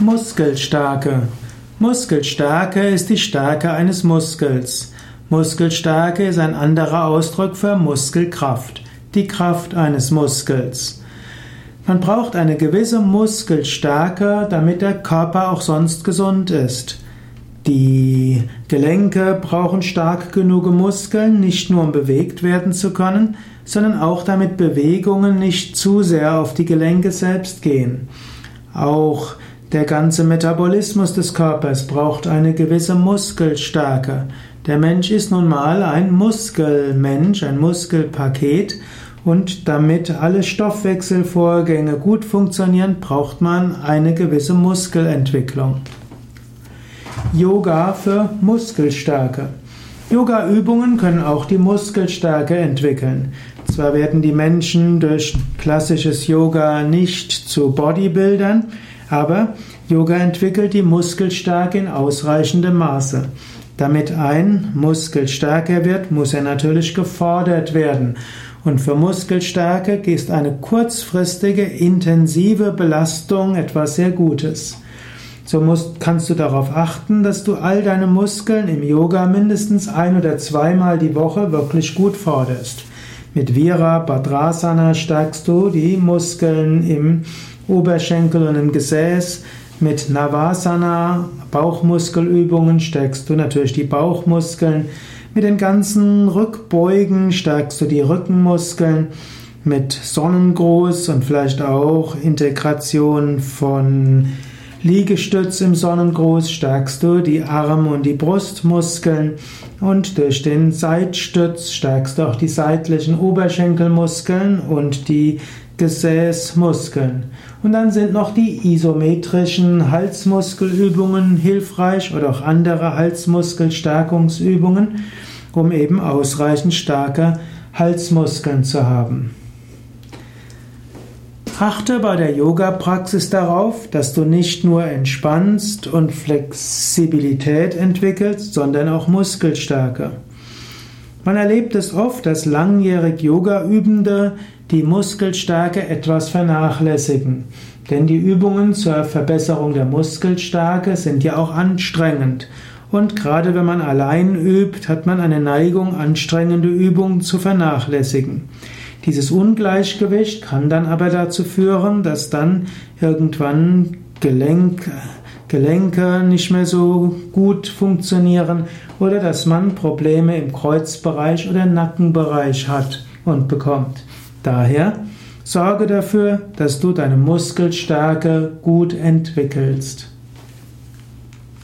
Muskelstärke. Muskelstärke ist die Stärke eines Muskels. Muskelstärke ist ein anderer Ausdruck für Muskelkraft, die Kraft eines Muskels. Man braucht eine gewisse Muskelstärke, damit der Körper auch sonst gesund ist. Die Gelenke brauchen stark genug Muskeln, nicht nur um bewegt werden zu können, sondern auch damit Bewegungen nicht zu sehr auf die Gelenke selbst gehen. Auch der ganze Metabolismus des Körpers braucht eine gewisse Muskelstärke. Der Mensch ist nun mal ein Muskelmensch, ein Muskelpaket und damit alle Stoffwechselvorgänge gut funktionieren, braucht man eine gewisse Muskelentwicklung. Yoga für Muskelstärke. Yoga-Übungen können auch die Muskelstärke entwickeln. Zwar werden die Menschen durch klassisches Yoga nicht zu Bodybuildern, aber Yoga entwickelt die Muskelstärke in ausreichendem Maße. Damit ein Muskel stärker wird, muss er natürlich gefordert werden. Und für Muskelstärke ist eine kurzfristige, intensive Belastung etwas sehr Gutes. So musst, kannst du darauf achten, dass du all deine Muskeln im Yoga mindestens ein oder zweimal die Woche wirklich gut forderst. Mit Vira Bhadrasana stärkst du die Muskeln im Oberschenkel und im Gesäß. Mit Navasana, Bauchmuskelübungen, stärkst du natürlich die Bauchmuskeln. Mit den ganzen Rückbeugen stärkst du die Rückenmuskeln. Mit Sonnengruß und vielleicht auch Integration von Liegestütz im Sonnengruß stärkst du die Arm- und die Brustmuskeln und durch den Seitstütz stärkst du auch die seitlichen Oberschenkelmuskeln und die Gesäßmuskeln. Und dann sind noch die isometrischen Halsmuskelübungen hilfreich oder auch andere Halsmuskelstärkungsübungen, um eben ausreichend starke Halsmuskeln zu haben. Achte bei der Yoga-Praxis darauf, dass du nicht nur entspannst und Flexibilität entwickelst, sondern auch Muskelstärke. Man erlebt es oft, dass langjährig Yoga-Übende die Muskelstärke etwas vernachlässigen. Denn die Übungen zur Verbesserung der Muskelstärke sind ja auch anstrengend. Und gerade wenn man allein übt, hat man eine Neigung, anstrengende Übungen zu vernachlässigen. Dieses Ungleichgewicht kann dann aber dazu führen, dass dann irgendwann Gelenk, Gelenke nicht mehr so gut funktionieren oder dass man Probleme im Kreuzbereich oder Nackenbereich hat und bekommt. Daher sorge dafür, dass du deine Muskelstärke gut entwickelst.